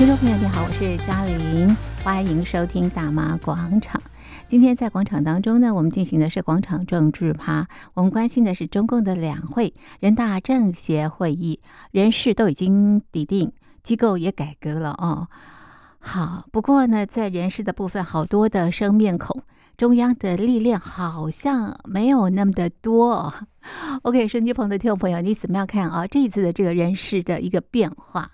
听众朋友，你好，我是嘉玲，欢迎收听大妈广场。今天在广场当中呢，我们进行的是广场政治趴，我们关心的是中共的两会、人大政协会议，人事都已经底定，机构也改革了哦。好，不过呢，在人事的部分，好多的生面孔，中央的力量好像没有那么的多哦。OK，手机旁的听众朋友，你怎么样看啊？这一次的这个人事的一个变化？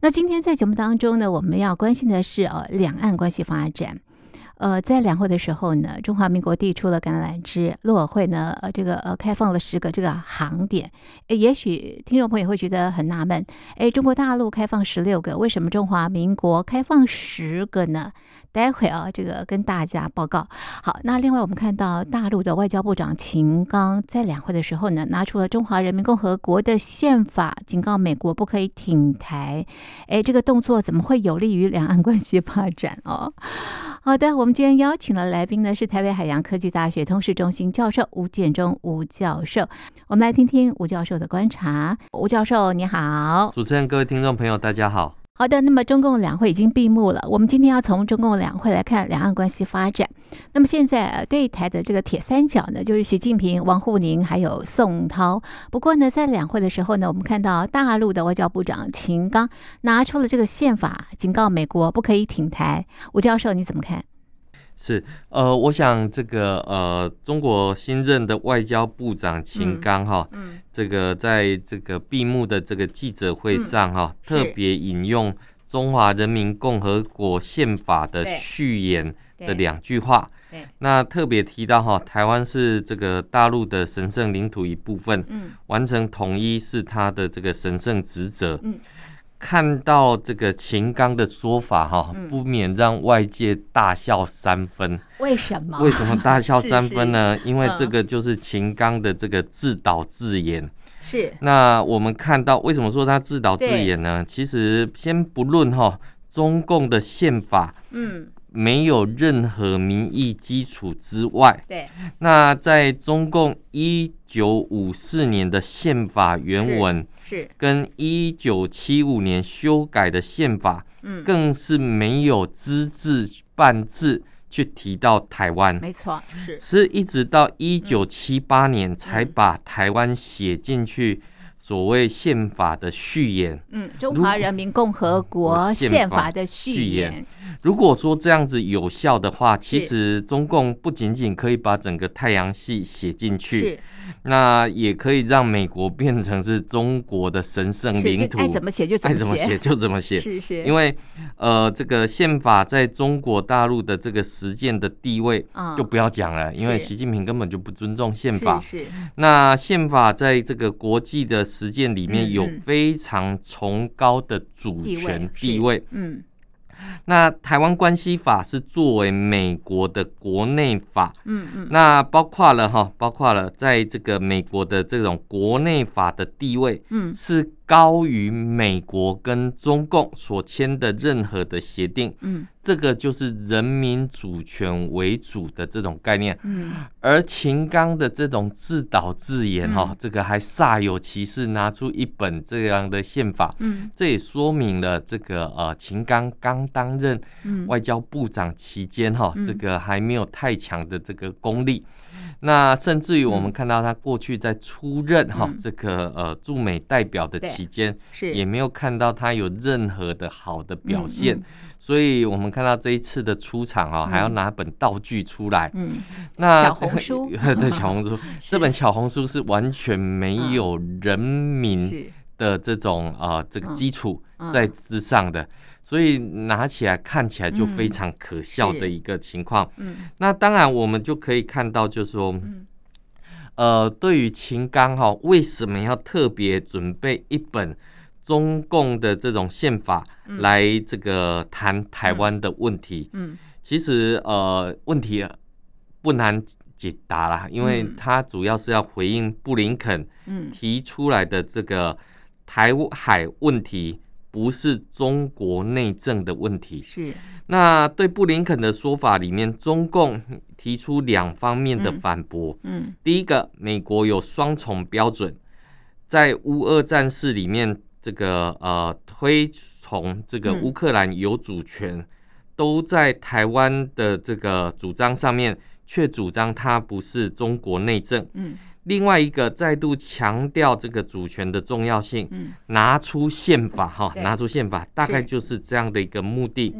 那今天在节目当中呢，我们要关心的是哦两岸关系发展。呃，在两会的时候呢，中华民国递出了橄榄枝，陆委会呢，呃，这个呃开放了十个这个航点。诶，也许听众朋友会觉得很纳闷，诶，中国大陆开放十六个，为什么中华民国开放十个呢？待会啊，这个跟大家报告。好，那另外我们看到大陆的外交部长秦刚在两会的时候呢，拿出了中华人民共和国的宪法，警告美国不可以挺台。诶，这个动作怎么会有利于两岸关系发展哦？好的，我们今天邀请的来宾呢，是台北海洋科技大学通识中心教授吴建中吴教授。我们来听听吴教授的观察。吴教授，你好。主持人，各位听众朋友，大家好。好的，那么中共两会已经闭幕了，我们今天要从中共两会来看两岸关系发展。那么现在对台的这个铁三角呢，就是习近平、王沪宁还有宋涛。不过呢，在两会的时候呢，我们看到大陆的外交部长秦刚拿出了这个宪法，警告美国不可以挺台。吴教授，你怎么看？是，呃，我想这个呃，中国新任的外交部长秦刚哈，嗯，嗯，这个在这个闭幕的这个记者会上哈，嗯、特别引用中华人民共和国宪法的序言的两句话，那特别提到哈，台湾是这个大陆的神圣领土一部分，嗯，完成统一是他的这个神圣职责，嗯。看到这个秦刚的说法哈，不免让外界大笑三分。为什么？为什么大笑三分呢？是是因为这个就是秦刚的这个自导自演。是。那我们看到为什么说他自导自演呢？其实先不论哈，中共的宪法，嗯，没有任何民意基础之外，对。那在中共一九五四年的宪法原文。是跟一九七五年修改的宪法，嗯，更是没有只字半字去提到台湾，没错，是是一直到一九七八年才把台湾写进去。所谓宪法的序言，嗯，中华人民共和国宪法的序言。如果说这样子有效的话，其实中共不仅仅可以把整个太阳系写进去，那也可以让美国变成是中国的神圣领土，爱怎么写就怎么写，爱怎么写就怎么写。是是，因为呃，这个宪法在中国大陆的这个实践的地位就不要讲了，因为习近平根本就不尊重宪法。是，那宪法在这个国际的。实践里面有非常崇高的主权地位，嗯，那台湾关系法是作为美国的国内法，嗯嗯，那包括了哈，包括了在这个美国的这种国内法的地位，嗯，是。高于美国跟中共所签的任何的协定，嗯，这个就是人民主权为主的这种概念，嗯，而秦刚的这种自导自演哈，这个还煞有其事拿出一本这样的宪法，嗯，这也说明了这个呃秦刚刚担任外交部长期间哈，这个还没有太强的这个功力。那甚至于我们看到他过去在出任哈、嗯、这个呃驻美代表的期间，是。也没有看到他有任何的好的表现，嗯嗯、所以我们看到这一次的出场啊，还要拿本道具出来。嗯，那小红书，这小红书，这本小红书是完全没有人民的这种呃这个基础在之上的。所以拿起来看起来就非常可笑的一个情况。嗯，那当然我们就可以看到，就是说，嗯、呃，对于秦刚哈，为什么要特别准备一本中共的这种宪法来这个谈台湾的问题？嗯，嗯。其实呃，问题不难解答啦，因为他主要是要回应布林肯提出来的这个台海问题。不是中国内政的问题。是。那对布林肯的说法里面，中共提出两方面的反驳。嗯。第一个，美国有双重标准，在乌俄战事里面，这个呃推崇这个乌克兰有主权，嗯、都在台湾的这个主张上面，却主张它不是中国内政。嗯，另外一个再度强调这个主权的重要性，嗯、拿出宪法哈，拿出宪法，大概就是这样的一个目的。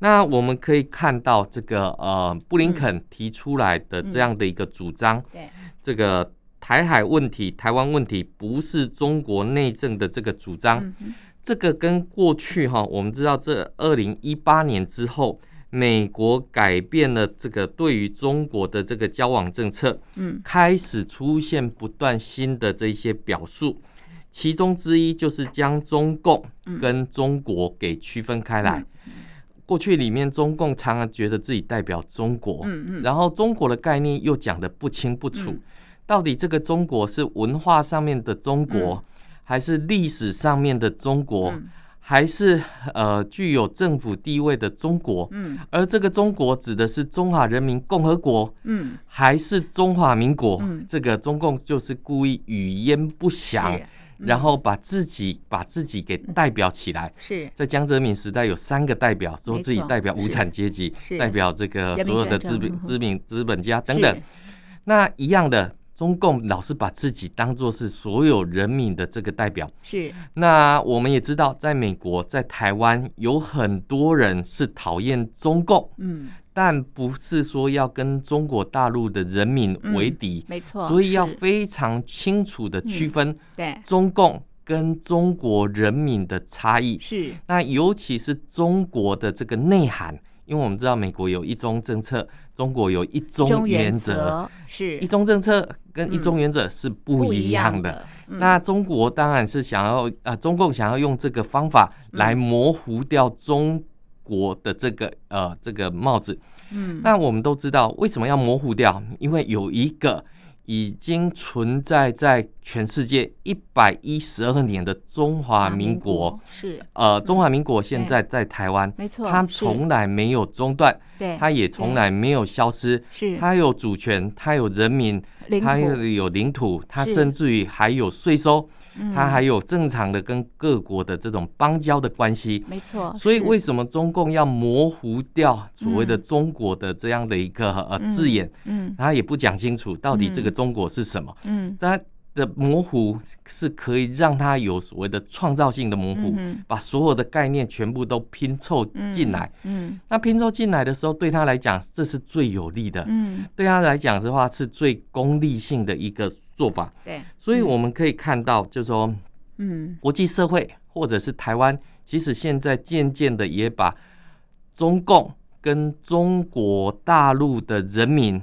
那我们可以看到这个呃，布林肯提出来的这样的一个主张，对这个台海问题、台湾问题不是中国内政的这个主张，这个跟过去哈，我们知道这二零一八年之后，美国改变了这个对于中国的这个交往政策，嗯，开始出现不断新的这些表述，其中之一就是将中共跟中国给区分开来。过去里面，中共常常觉得自己代表中国，嗯嗯，然后中国的概念又讲得不清不楚，到底这个中国是文化上面的中国，还是历史上面的中国，还是呃具有政府地位的中国？嗯，而这个中国指的是中华人民共和国，嗯，还是中华民国？这个中共就是故意语焉不详。然后把自己把自己给代表起来，是。在江泽民时代有三个代表，说自己代表无产阶级，代表这个所有的资本资本资本家等等。那一样的，中共老是把自己当做是所有人民的这个代表。是。那我们也知道，在美国，在台湾有很多人是讨厌中共。嗯。但不是说要跟中国大陆的人民为敌，没错，所以要非常清楚的区分对中共跟中国人民的差异。是，那尤其是中国的这个内涵，因为我们知道美国有一中政策，中国有一中原则，是一中政策跟一中原则是不一样的。那中国当然是想要啊，中共想要用这个方法来模糊掉中。国的这个呃这个帽子，嗯，那我们都知道为什么要模糊掉？因为有一个已经存在在全世界一百一十二年的中华民国，是。呃中华民国现在在台湾，没错，它从来没有中断，对，它也从来没有消失，是。它有主权，它有人民，它又有领土，它甚至于还有税收。它还有正常的跟各国的这种邦交的关系，没错。所以为什么中共要模糊掉所谓的中国的这样的一个呃字眼？嗯，他也不讲清楚到底这个中国是什么。嗯，它的模糊是可以让他有所谓的创造性的模糊，把所有的概念全部都拼凑进来。嗯，那拼凑进来的时候，对他来讲这是最有利的。嗯，对他来讲的话是最功利性的一个。做法对，所以我们可以看到，就是说，嗯，国际社会或者是台湾，其实现在渐渐的也把中共跟中国大陆的人民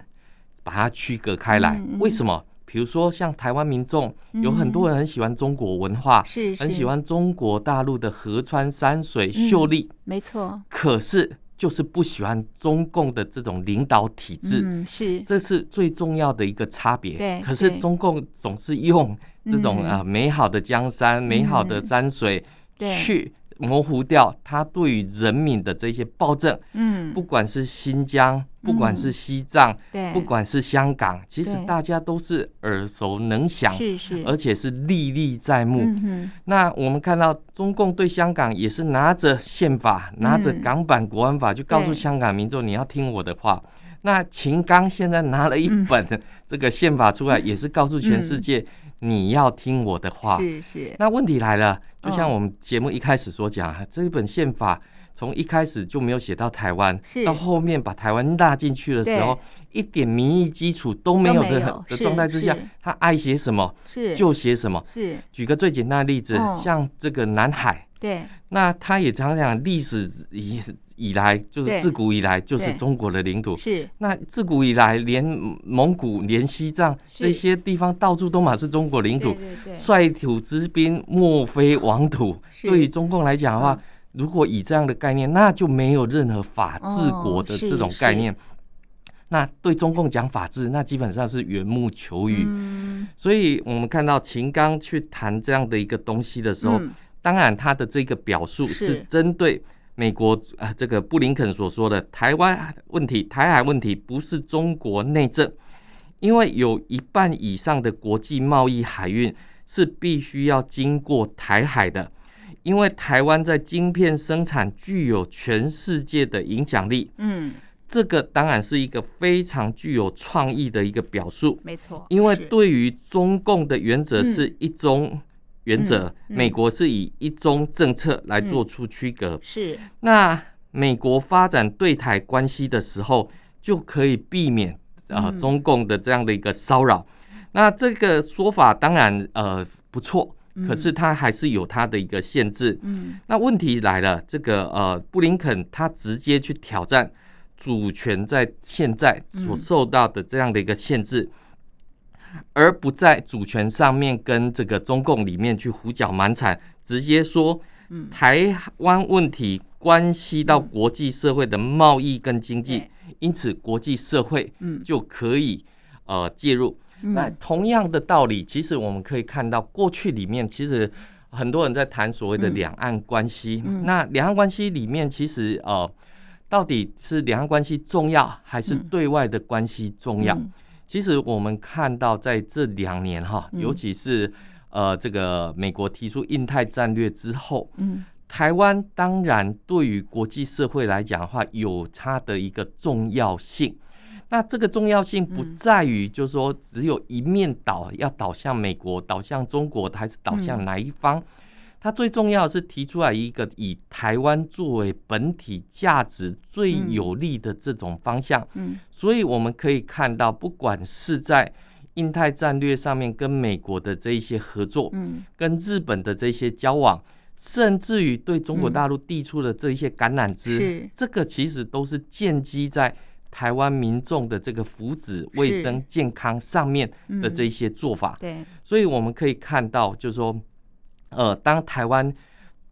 把它区隔开来。为什么？比如说，像台湾民众有很多人很喜欢中国文化，是很喜欢中国大陆的河川山水秀丽，没错。可是。就是不喜欢中共的这种领导体制，嗯，是，这是最重要的一个差别。对，可是中共总是用这种啊美好的江山、美好的山水去模糊掉他对于人民的这些暴政。嗯，不管是新疆。不管是西藏，对，不管是香港，其实大家都是耳熟能详，是是，而且是历历在目。那我们看到中共对香港也是拿着宪法，拿着港版国安法，就告诉香港民众你要听我的话。那秦刚现在拿了一本这个宪法出来，也是告诉全世界你要听我的话。是是。那问题来了，就像我们节目一开始所讲，这一本宪法。从一开始就没有写到台湾，到后面把台湾纳进去的时候，一点民意基础都没有的的状态之下，他爱写什么就写什么。是，举个最简单的例子，像这个南海，对，那他也常常讲历史以以来就是自古以来就是中国的领土。是，那自古以来连蒙古、连西藏这些地方到处都满是中国领土。率土之滨莫非王土。对于中共来讲的话。如果以这样的概念，那就没有任何法治国的这种概念。那对中共讲法治，那基本上是缘木求鱼。所以我们看到秦刚去谈这样的一个东西的时候，当然他的这个表述是针对美国啊，这个布林肯所说的台湾问题、台海问题不是中国内政，因为有一半以上的国际贸易海运是必须要经过台海的。因为台湾在晶片生产具有全世界的影响力。嗯，这个当然是一个非常具有创意的一个表述。没错，因为对于中共的原则是一中原则，嗯、美国是以一中政策来做出区隔。嗯、是，那美国发展对台关系的时候，就可以避免啊、呃、中共的这样的一个骚扰。那这个说法当然呃不错，可是它还是有它的一个限制。嗯，那问题来了，这个呃布林肯他直接去挑战主权在现在所受到的这样的一个限制，而不在主权上面跟这个中共里面去胡搅蛮缠，直接说台湾问题关系到国际社会的贸易跟经济，因此国际社会就可以呃介入。那同样的道理，其实我们可以看到，过去里面其实很多人在谈所谓的两岸关系。那两岸关系里面，其实呃，到底是两岸关系重要，还是对外的关系重要？其实我们看到在这两年哈，尤其是呃这个美国提出印太战略之后，台湾当然对于国际社会来讲的话，有它的一个重要性。那这个重要性不在于，就是说只有一面倒，要倒向美国、倒向中国，还是倒向哪一方？它最重要的是提出来一个以台湾作为本体价值最有利的这种方向。嗯。所以我们可以看到，不管是在印太战略上面跟美国的这一些合作，嗯。跟日本的这些交往，甚至于对中国大陆递出的这一些橄榄枝，这个其实都是建基在。台湾民众的这个福祉、卫生、健康上面的这些做法，对，所以我们可以看到，就是说，呃，当台湾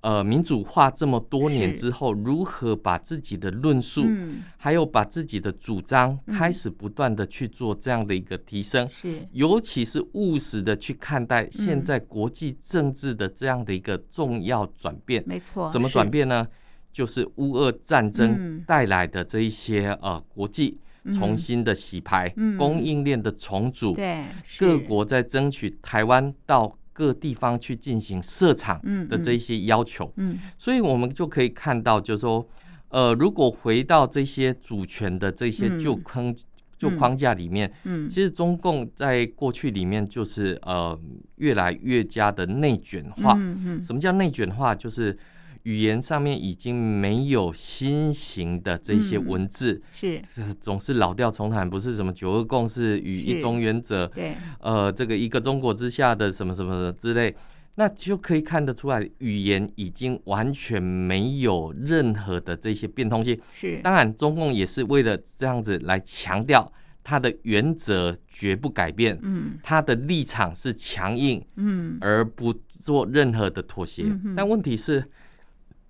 呃民主化这么多年之后，如何把自己的论述，还有把自己的主张，开始不断的去做这样的一个提升，是，尤其是务实的去看待现在国际政治的这样的一个重要转变，没错，什么转变呢？就是乌俄战争带来的这一些呃国际重新的洗牌，供应链的重组，对，各国在争取台湾到各地方去进行设厂的这些要求，嗯，所以我们就可以看到，就是说，呃，如果回到这些主权的这些旧坑旧框架里面，嗯，其实中共在过去里面就是呃越来越加的内卷化，嗯嗯，什么叫内卷化？就是语言上面已经没有新型的这些文字，是总是老调重弹，不是什么九二共识与一中原则，对，呃，这个一个中国之下的什么什么之类，那就可以看得出来，语言已经完全没有任何的这些变通性。是，当然，中共也是为了这样子来强调他的原则绝不改变，嗯，他的立场是强硬，嗯，而不做任何的妥协。但问题是。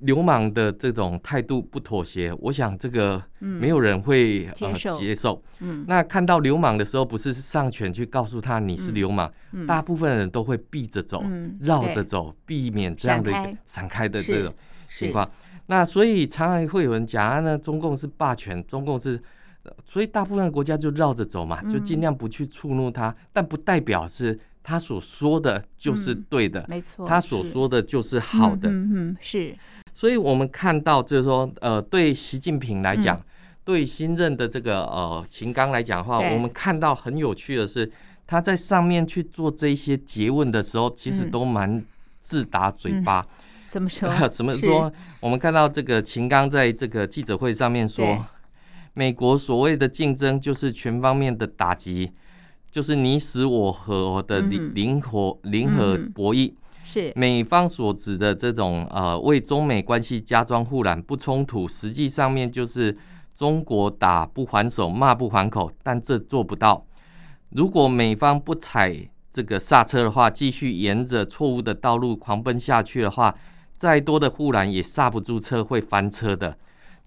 流氓的这种态度不妥协，我想这个没有人会呃接受。嗯，那看到流氓的时候，不是上前去告诉他你是流氓，大部分人都会避着走，绕着走，避免这样的一个闪开的这种情况。那所以常常会有人讲啊，那中共是霸权，中共是，所以大部分的国家就绕着走嘛，就尽量不去触怒他，但不代表是他所说的就是对的，没错，他所说的就是好的，嗯嗯，是。所以，我们看到就是说，呃，对习近平来讲，对新任的这个呃秦刚来讲的话，我们看到很有趣的是，他在上面去做这些诘问的时候，其实都蛮自打嘴巴。怎么说？怎么说？我们看到这个秦刚在这个记者会上面说，美国所谓的竞争就是全方面的打击，就是你死我活的零零和零和博弈。是美方所指的这种呃，为中美关系加装护栏不冲突，实际上面就是中国打不还手，骂不还口，但这做不到。如果美方不踩这个刹车的话，继续沿着错误的道路狂奔下去的话，再多的护栏也刹不住车，会翻车的。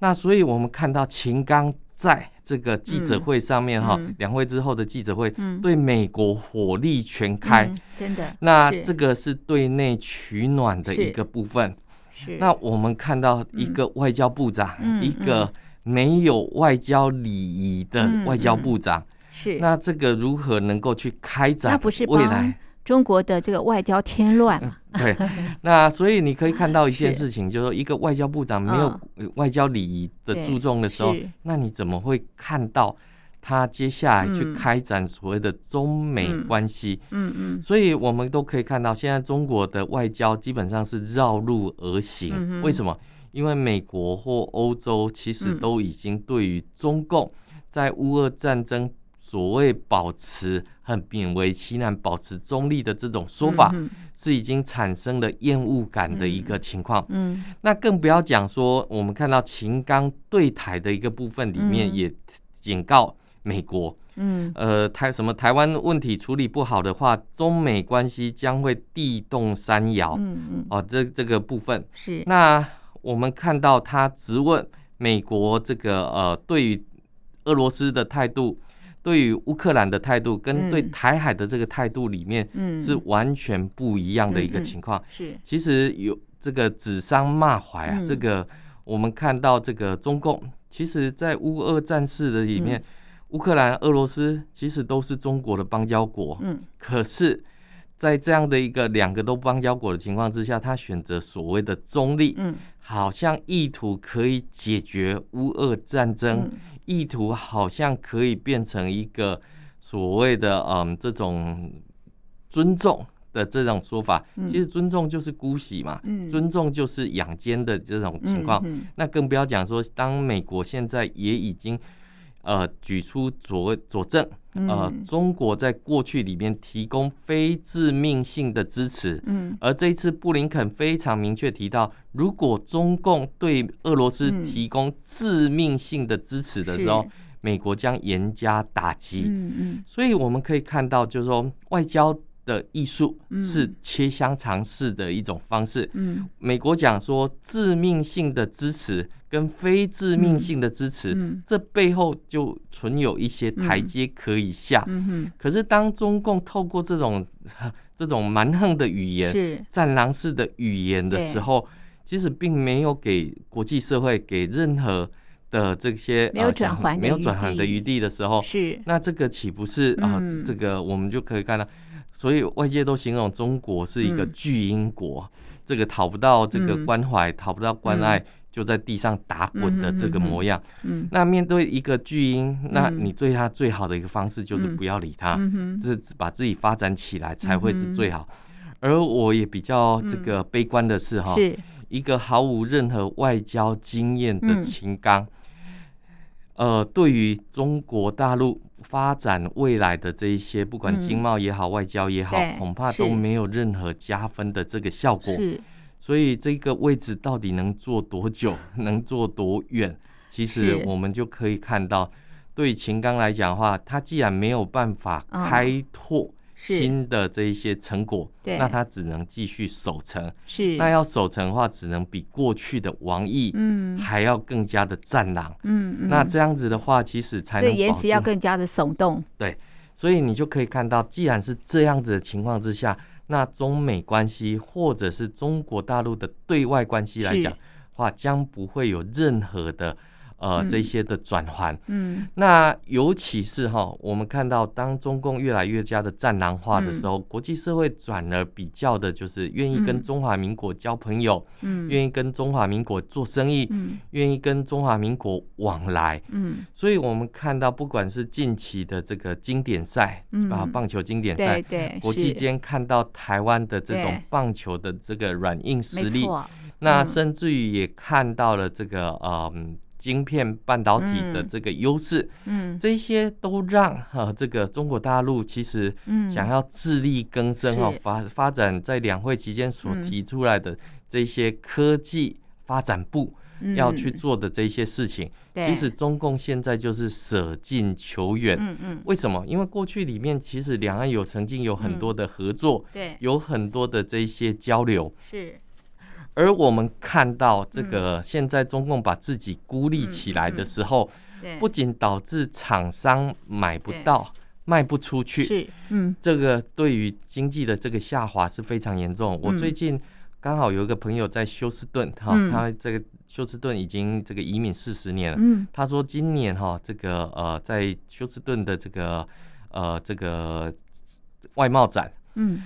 那所以我们看到秦刚在。这个记者会上面哈，两会之后的记者会，对美国火力全开，真的。那这个是对内取暖的一个部分。是。那我们看到一个外交部长，一个没有外交礼仪的外交部长，是。那这个如何能够去开展未来？中国的这个外交添乱嘛。对，那所以你可以看到一件事情，就是说一个外交部长没有外交礼仪的注重的时候，那你怎么会看到他接下来去开展所谓的中美关系？嗯嗯，所以我们都可以看到，现在中国的外交基本上是绕路而行。为什么？因为美国或欧洲其实都已经对于中共在乌俄战争所谓保持很勉为其难、保持中立的这种说法，是已经产生了厌恶感的一个情况。嗯，那更不要讲说，我们看到秦刚对台的一个部分里面也警告美国，嗯，呃，台什么台湾问题处理不好的话，中美关系将会地动山摇。嗯嗯，哦，这这个部分是那。我们看到他质问美国这个呃，对于俄罗斯的态度，对于乌克兰的态度，跟对台海的这个态度里面，是完全不一样的一个情况。是，其实有这个指桑骂槐啊，这个我们看到这个中共，其实在乌俄战事的里面，乌克兰、俄罗斯其实都是中国的邦交国。嗯，可是。在这样的一个两个都邦交国的情况之下，他选择所谓的中立，嗯，好像意图可以解决乌俄战争，嗯，意图好像可以变成一个所谓的嗯这种尊重的这种说法。其实尊重就是姑息嘛，嗯，尊重就是养奸的这种情况。嗯，那更不要讲说，当美国现在也已经。呃，举出佐佐证，呃，中国在过去里面提供非致命性的支持，嗯，而这一次布林肯非常明确提到，如果中共对俄罗斯提供致命性的支持的时候，美国将严加打击，嗯嗯，所以我们可以看到，就是说外交的艺术是切香肠式的一种方式，嗯，美国讲说致命性的支持。跟非致命性的支持，嗯。嗯、这背后就存有一些台阶可以下。可是当中共透过这种这种蛮横的语言、是。战狼式的语言的时候，其实并没有给国际社会给任何的这些没有转圜没有转圜的余地的时候，是。那这个岂不是啊？这个我们就可以看到，所以外界都形容中国是一个巨婴国，嗯、这个讨不到这个关怀，讨、嗯、不到关爱。嗯。就在地上打滚的这个模样，嗯，那面对一个巨婴，那你对他最好的一个方式就是不要理他，就是把自己发展起来才会是最好。而我也比较这个悲观的是哈，一个毫无任何外交经验的秦刚，呃，对于中国大陆发展未来的这一些，不管经贸也好，外交也好，恐怕都没有任何加分的这个效果。所以这个位置到底能做多久，能做多远？其实我们就可以看到，对秦刚来讲的话，他既然没有办法开拓新的这一些成果，那他只能继续守城。是，那要守城的话，只能比过去的王毅嗯还要更加的战狼。嗯，那这样子的话，其实才能言辞要更加的耸动。对，所以你就可以看到，既然是这样子的情况之下。那中美关系，或者是中国大陆的对外关系来讲的话，将不会有任何的。呃，这些的转换，嗯，那尤其是哈，我们看到当中共越来越加的战狼化的时候，国际社会转而比较的就是愿意跟中华民国交朋友，嗯，愿意跟中华民国做生意，嗯，愿意跟中华民国往来，嗯，所以我们看到不管是近期的这个经典赛，啊，棒球经典赛，对，国际间看到台湾的这种棒球的这个软硬实力，那甚至于也看到了这个嗯。晶片半导体的这个优势，嗯，这些都让哈这个中国大陆其实想要自力更生哈发发展在两会期间所提出来的这些科技发展部要去做的这些事情，其实中共现在就是舍近求远，嗯嗯，为什么？因为过去里面其实两岸有曾经有很多的合作，对，有很多的这些交流，是。而我们看到这个现在中共把自己孤立起来的时候，不仅导致厂商买不到、卖不出去，嗯，这个对于经济的这个下滑是非常严重。我最近刚好有一个朋友在休斯顿，哈，他这个休斯顿已经这个移民四十年了，嗯，他说今年哈这个呃在休斯顿的这个呃这个外贸展。嗯，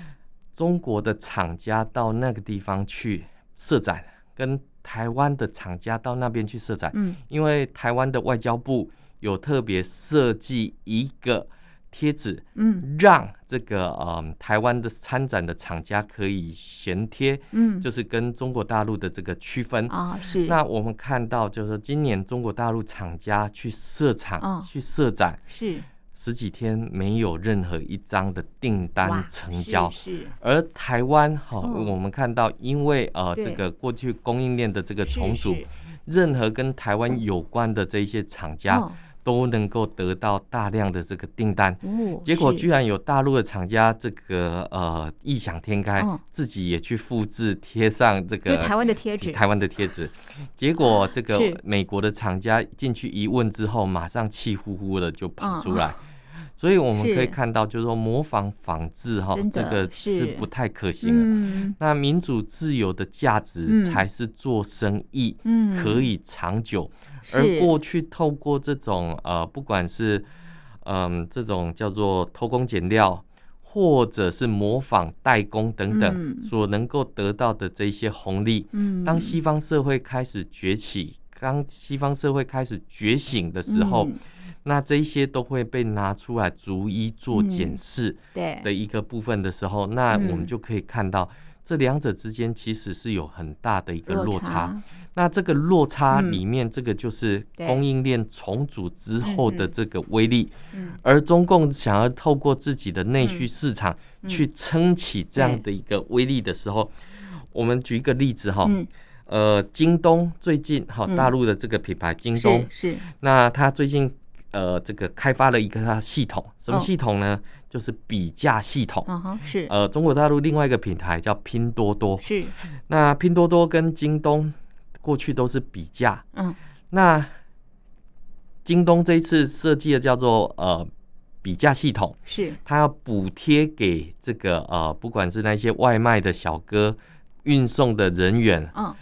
中国的厂家到那个地方去设展，跟台湾的厂家到那边去设展，嗯，因为台湾的外交部有特别设计一个。贴纸，嗯，让这个呃台湾的参展的厂家可以衔贴，嗯，就是跟中国大陆的这个区分。啊，是。那我们看到，就是今年中国大陆厂家去设厂、哦、去设展，是十几天没有任何一张的订单成交，是。而台湾哈、哦，我们看到，因为呃这个过去供应链的这个重组，任何跟台湾有关的这一些厂家。哦都能够得到大量的这个订单，哦、结果居然有大陆的厂家这个呃异想天开，哦、自己也去复制贴上这个台湾的贴纸，台湾的贴纸，结果这个美国的厂家进去一问之后，马上气呼呼的就跑出来。哦所以我们可以看到，就是说模仿仿制哈，这个是。不太可行的。嗯、那民主自由的价值才是做生意可以长久，嗯、而过去透过这种呃，不管是嗯、呃、这种叫做偷工减料，或者是模仿代工等等，所能够得到的这些红利，嗯、当西方社会开始崛起，当西方社会开始觉醒的时候。嗯那这一些都会被拿出来逐一做检视的一个部分的时候，那我们就可以看到这两者之间其实是有很大的一个落差。那这个落差里面，这个就是供应链重组之后的这个威力。而中共想要透过自己的内需市场去撑起这样的一个威力的时候，我们举一个例子哈，呃，京东最近哈，大陆的这个品牌京东是，那它最近。呃，这个开发了一个它系统，什么系统呢？哦、就是比价系统。哦、是。呃，中国大陆另外一个品牌叫拼多多。是。那拼多多跟京东过去都是比价。嗯。那京东这一次设计的叫做呃比价系统。是。它要补贴给这个呃，不管是那些外卖的小哥、运送的人员。嗯。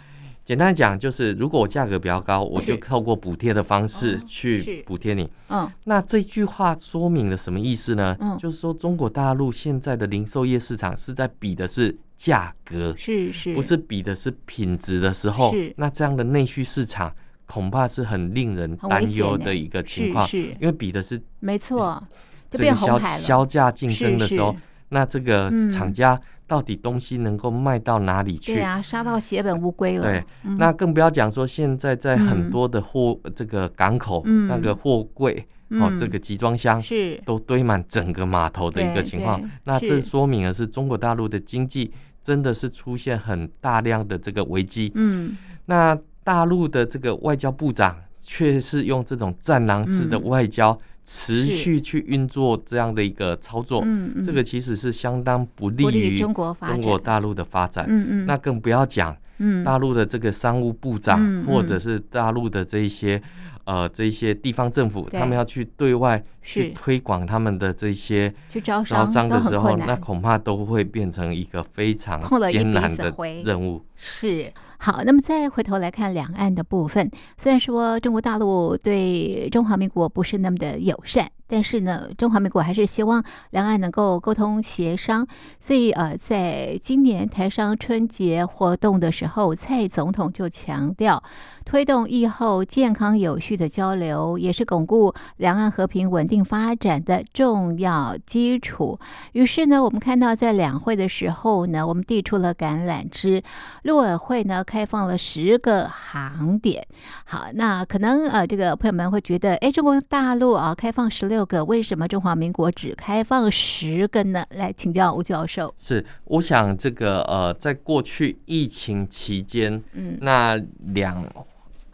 简单讲就是，如果我价格比较高，我就透过补贴的方式去补贴你。嗯，那这句话说明了什么意思呢？嗯，就是说中国大陆现在的零售业市场是在比的是价格，是是，不是比的是品质的时候，那这样的内需市场恐怕是很令人担忧的一个情况，因为比的是没错，这个销销价竞争的时候，那这个厂家。到底东西能够卖到哪里去？对啊，杀到血本无归了。对，那更不要讲说现在在很多的货这个港口，那个货柜哦，这个集装箱是都堆满整个码头的一个情况。那这说明的是中国大陆的经济真的是出现很大量的这个危机。嗯，那大陆的这个外交部长却是用这种战狼式的外交。持续去运作这样的一个操作，嗯嗯、这个其实是相当不利于中国大陆的发展。嗯嗯、那更不要讲，大陆的这个商务部长，嗯、或者是大陆的这一些呃这一些地方政府，他们要去对外去推广他们的这些招商的时候，那恐怕都会变成一个非常艰难的任务。是。好，那么再回头来看两岸的部分，虽然说中国大陆对中华民国不是那么的友善。但是呢，中华民国还是希望两岸能够沟通协商，所以呃，在今年台商春节活动的时候，蔡总统就强调，推动疫后健康有序的交流，也是巩固两岸和平稳定发展的重要基础。于是呢，我们看到在两会的时候呢，我们递出了橄榄枝，陆委会呢开放了十个航点。好，那可能呃，这个朋友们会觉得，哎，中国大陆啊，开放十六。个，为什么中华民国只开放十个呢？来请教吴教授。是，我想这个呃，在过去疫情期间，嗯，那两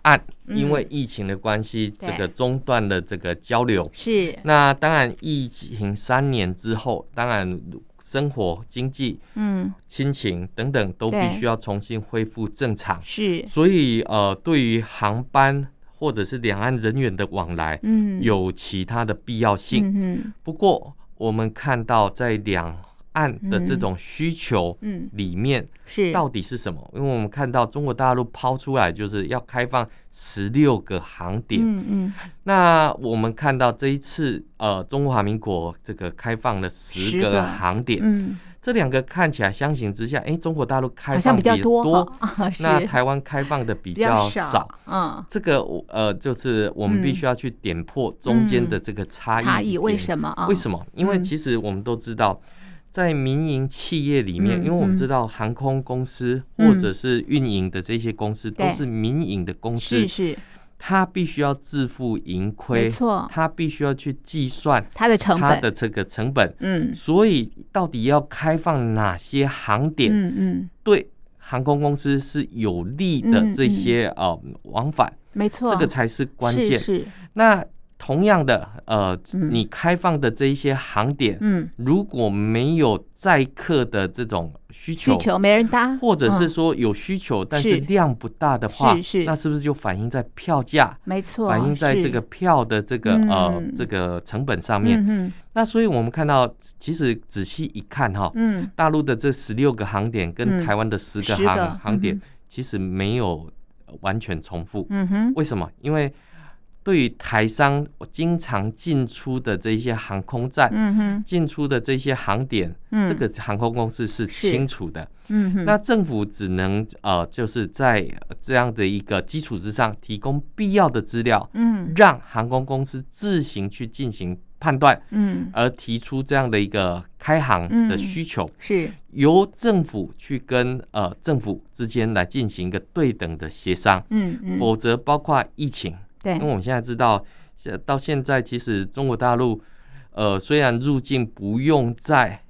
岸因为疫情的关系，嗯、这个中断了这个交流。是，那当然，疫情三年之后，当然生活、经济、嗯、亲情等等都必须要重新恢复正常。是，所以呃，对于航班。或者是两岸人员的往来，嗯，有其他的必要性。嗯，不过我们看到在两岸的这种需求，嗯，里面是到底是什么？因为我们看到中国大陆抛出来就是要开放十六个航点，嗯嗯，那我们看到这一次，呃，中华民国这个开放了十个航点，嗯，这两个看起来相形之下，哎，中国大陆开放比较多，那台湾开放的比较少。嗯，这个呃，就是我们必须要去点破中间的这个差异。差异为什么？为什么？因为其实我们都知道。在民营企业里面，因为我们知道航空公司或者是运营的这些公司都是民营的公司，是是，他必须要自负盈亏，没错，他必须要去计算他的成本，他的这个成本，嗯，所以到底要开放哪些航点，嗯嗯，对航空公司是有利的这些呃往返，没错，这个才是关键，是。那。同样的，呃，你开放的这一些航点，嗯，如果没有载客的这种需求，需求没人搭，或者是说有需求，但是量不大的话，是是，那是不是就反映在票价？没错，反映在这个票的这个呃这个成本上面。那所以我们看到，其实仔细一看哈，嗯，大陆的这十六个航点跟台湾的十个航航点，其实没有完全重复。嗯哼，为什么？因为对于台商经常进出的这些航空站，进出的这些航点，这个航空公司是清楚的。那政府只能呃，就是在这样的一个基础之上，提供必要的资料，嗯。让航空公司自行去进行判断，嗯。而提出这样的一个开航的需求，是。由政府去跟呃政府之间来进行一个对等的协商。否则包括疫情。因为我们现在知道，现到现在其实中国大陆，呃，虽然入境不用再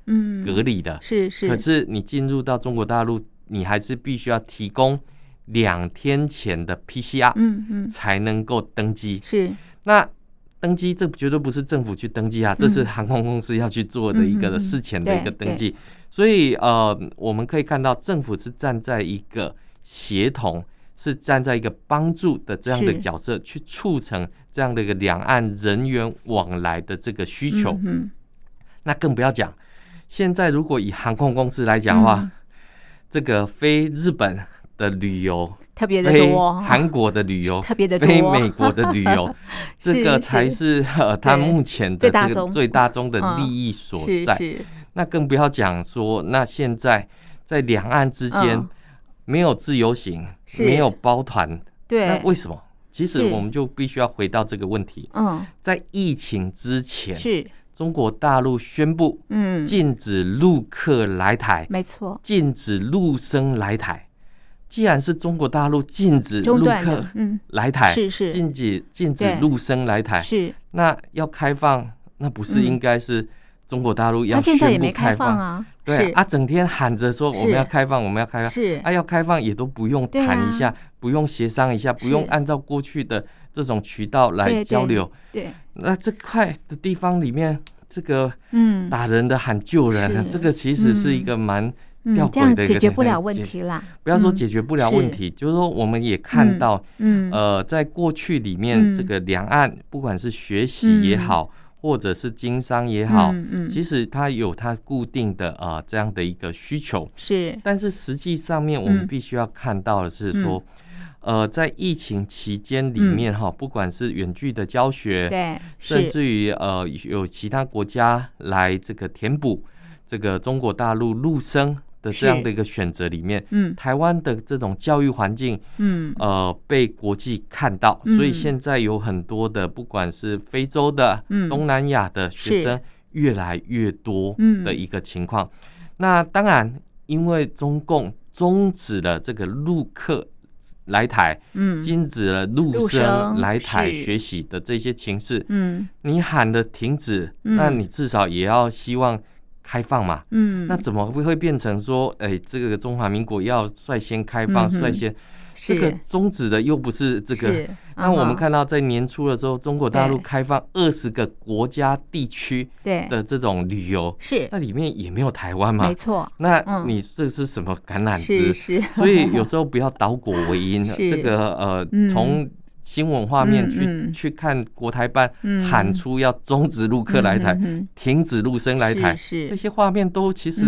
隔离的，是是，可是你进入到中国大陆，你还是必须要提供两天前的 PCR，嗯嗯，才能够登机。是，那登机这绝对不是政府去登机啊，这是航空公司要去做的一个事前的一个登记。所以呃，我们可以看到政府是站在一个协同。是站在一个帮助的这样的角色，去促成这样的一个两岸人员往来的这个需求。嗯那更不要讲，现在如果以航空公司来讲的话，这个飞日本的旅游特别的多，韩国的旅游特别的多，飞美国的旅游，这个才是呃他目前的这个最大宗的利益所在。那更不要讲说，那现在在两岸之间。没有自由行，没有包团，对，那为什么？其实我们就必须要回到这个问题。嗯，在疫情之前，是。中国大陆宣布，嗯，禁止陆客来台，没错，禁止陆生来台。既然是中国大陆禁止陆客来台，是是，禁止禁止陆生来台，是，那要开放，那不是应该是？中国大陆要宣布开放啊，对啊，整天喊着说我们要开放，我们要开放，是。啊，要开放也都不用谈一下，不用协商一下，不用按照过去的这种渠道来交流。对，那这块的地方里面，这个嗯，打人的喊救人，这个其实是一个蛮吊诡的一个解决不了问题啦。不要说解决不了问题，就是说我们也看到，嗯。呃，在过去里面，这个两岸不管是学习也好。或者是经商也好，嗯嗯、其实它有它固定的啊、呃、这样的一个需求。是，但是实际上面我们必须要看到的是说，嗯、呃，在疫情期间里面哈，嗯、不管是远距的教学，对，甚至于呃有其他国家来这个填补这个中国大陆陆生。的这样的一个选择里面，嗯，台湾的这种教育环境，嗯，呃，被国际看到，所以现在有很多的，不管是非洲的、东南亚的学生越来越多的一个情况。那当然，因为中共终止了这个陆客来台，嗯，禁止了陆生来台学习的这些情势，嗯，你喊的停止，那你至少也要希望。开放嘛，嗯，那怎么会会变成说，哎，这个中华民国要率先开放，率先这个终止的又不是这个？那我们看到在年初的时候，中国大陆开放二十个国家地区的这种旅游，是。那里面也没有台湾嘛？没错，那你这是什么橄榄枝？是，所以有时候不要倒果为因，这个呃从。新闻画面去、嗯。嗯、去看国台办喊出要终止陆客来台，停止陆生来台，是是。这些画面都其实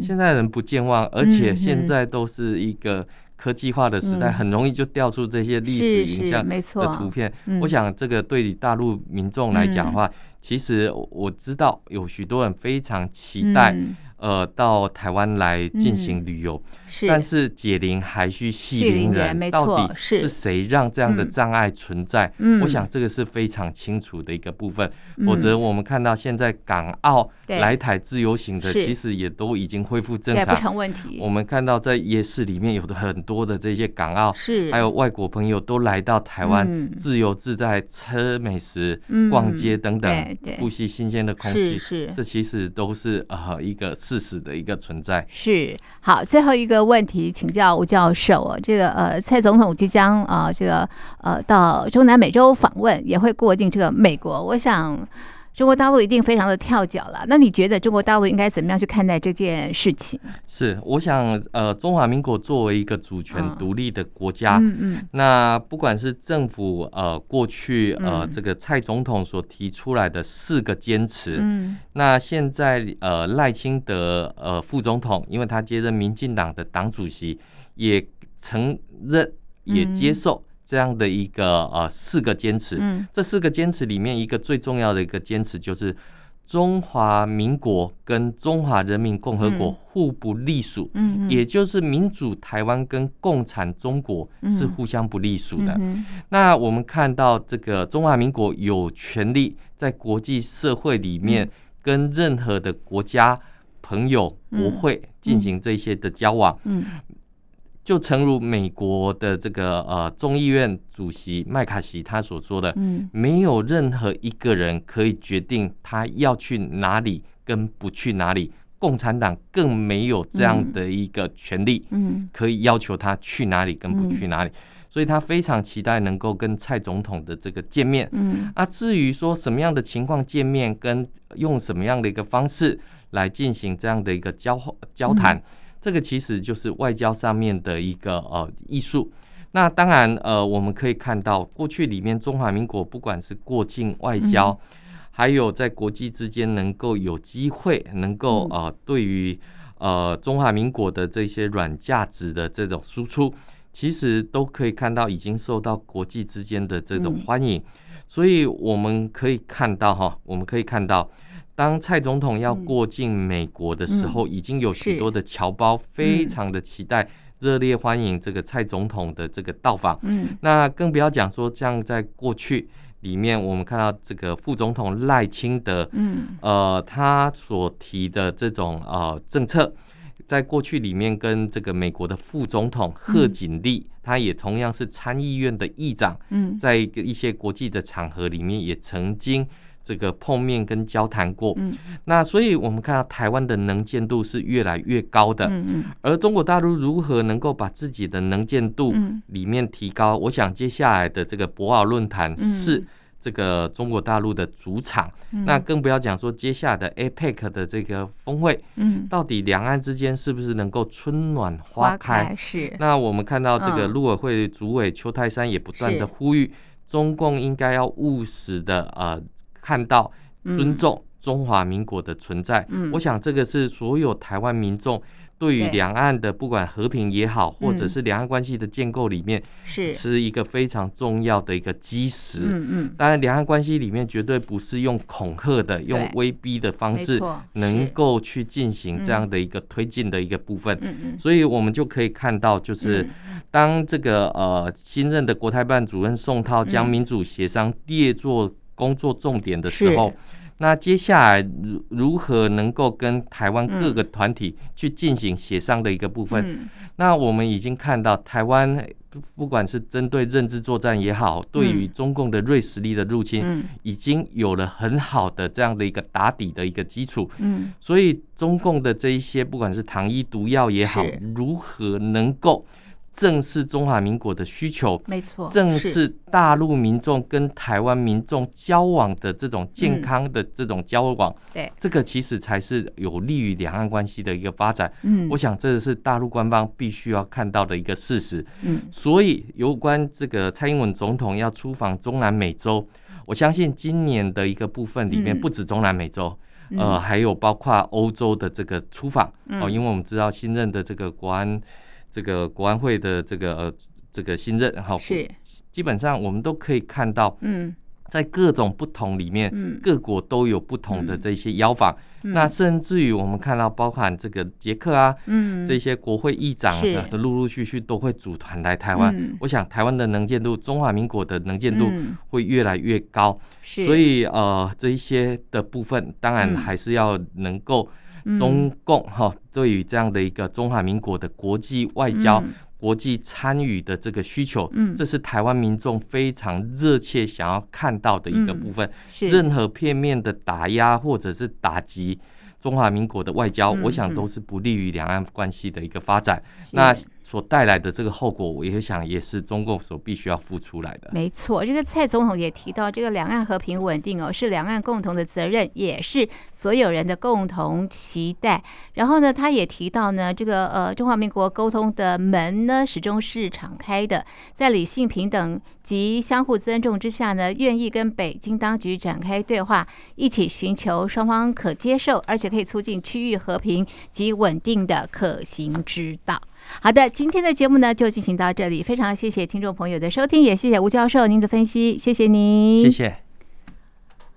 现在人不健忘，嗯、而且现在都是一个科技化的时代，嗯、很容易就调出这些历史影像的图片。我想这个对于大陆民众来讲的话，嗯、其实我知道有许多人非常期待。呃，到台湾来进行旅游，嗯、是，但是解铃还须系铃人，没错，到底是。谁让这样的障碍存在？嗯，我想这个是非常清楚的一个部分。嗯、否则，我们看到现在港澳来台自由行的，其实也都已经恢复正常，不成问题。我们看到在夜市里面有的很多的这些港澳，是。还有外国朋友都来到台湾，自由自在吃美食、逛街等等，呼吸新鲜的空气，是，这其实都是呃一个。事实的一个存在。是。好，最后一个问题，请教吴教授，这个呃，蔡总统即将啊、这个呃，到中南美洲访问，也会过境这个美国，我想。中国大陆一定非常的跳脚了，那你觉得中国大陆应该怎么样去看待这件事情？是，我想，呃，中华民国作为一个主权独立的国家，嗯嗯，那不管是政府呃过去呃这个蔡总统所提出来的四个坚持，嗯，那现在呃赖清德呃副总统，因为他接任民进党的党主席，也承认也接受。这样的一个呃四个坚持，嗯，这四个坚持里面一个最重要的一个坚持就是中华民国跟中华人民共和国互不隶属，嗯，也就是民主台湾跟共产中国是互相不隶属的。嗯，那我们看到这个中华民国有权利在国际社会里面跟任何的国家、朋友、国会进行这些的交往，嗯。就诚如美国的这个呃众议院主席麦卡锡他所说的，嗯，没有任何一个人可以决定他要去哪里跟不去哪里，共产党更没有这样的一个权利，嗯，可以要求他去哪里跟不去哪里，所以他非常期待能够跟蔡总统的这个见面，嗯，啊，至于说什么样的情况见面，跟用什么样的一个方式来进行这样的一个交交谈。这个其实就是外交上面的一个呃艺术。那当然呃，我们可以看到过去里面中华民国不管是过境外交，还有在国际之间能够有机会能够呃对于呃中华民国的这些软价值的这种输出，其实都可以看到已经受到国际之间的这种欢迎。所以我们可以看到哈，我们可以看到。当蔡总统要过境美国的时候，已经有许多的侨胞非常的期待、热烈欢迎这个蔡总统的这个到访。嗯，那更不要讲说，像在过去里面，我们看到这个副总统赖清德，嗯，呃，他所提的这种呃政策，在过去里面跟这个美国的副总统贺锦丽，他也同样是参议院的议长，嗯，在一个一些国际的场合里面也曾经。这个碰面跟交谈过，嗯，那所以我们看到台湾的能见度是越来越高的，嗯嗯，而中国大陆如何能够把自己的能见度里面提高？我想接下来的这个博鳌论坛是这个中国大陆的主场，那更不要讲说接下来的 APEC 的这个峰会，嗯，到底两岸之间是不是能够春暖花开？是。那我们看到这个陆委会主委邱泰山也不断的呼吁，中共应该要务实的呃。看到尊重中华民国的存在，嗯，我想这个是所有台湾民众对于两岸的不管和平也好，或者是两岸关系的建构里面，是。是一个非常重要的一个基石。嗯嗯，当然，两岸关系里面绝对不是用恐吓的、用威逼的方式能够去进行这样的一个推进的一个部分。嗯嗯，所以我们就可以看到，就是当这个呃新任的国台办主任宋涛将民主协商列作工作重点的时候，那接下来如如何能够跟台湾各个团体去进行协商的一个部分？嗯、那我们已经看到台湾不管是针对认知作战也好，对于中共的锐实力的入侵，已经有了很好的这样的一个打底的一个基础。嗯，所以中共的这一些不管是糖衣毒药也好，如何能够？正是中华民国的需求，没错。正是大陆民众跟台湾民众交往的这种健康的这种交往，对，这个其实才是有利于两岸关系的一个发展。嗯，我想这是大陆官方必须要看到的一个事实。嗯，所以有关这个蔡英文总统要出访中南美洲，我相信今年的一个部分里面不止中南美洲，呃，还有包括欧洲的这个出访哦，因为我们知道新任的这个国安。这个国安会的这个这个新任，好，是。基本上我们都可以看到，嗯，在各种不同里面，嗯、各国都有不同的这些邀访。嗯、那甚至于我们看到，包含这个捷克啊，嗯，这些国会议长的陆陆续续都会组团来台湾。嗯、我想台湾的能见度，中华民国的能见度会越来越高。嗯、所以呃，这一些的部分，当然还是要能够中共哈，对于这样的一个中华民国的国际外交。嗯国际参与的这个需求，嗯，这是台湾民众非常热切想要看到的一个部分。是任何片面的打压或者是打击中华民国的外交，我想都是不利于两岸关系的一个发展。那。所带来的这个后果，我也想也是中共所必须要付出来的。没错，这个蔡总统也提到，这个两岸和平稳定哦，是两岸共同的责任，也是所有人的共同期待。然后呢，他也提到呢，这个呃，中华民国沟通的门呢，始终是敞开的，在理性平等及相互尊重之下呢，愿意跟北京当局展开对话，一起寻求双方可接受，而且可以促进区域和平及稳定的可行之道。好的，今天的节目呢就进行到这里，非常谢谢听众朋友的收听，也谢谢吴教授您的分析，谢谢您，谢谢。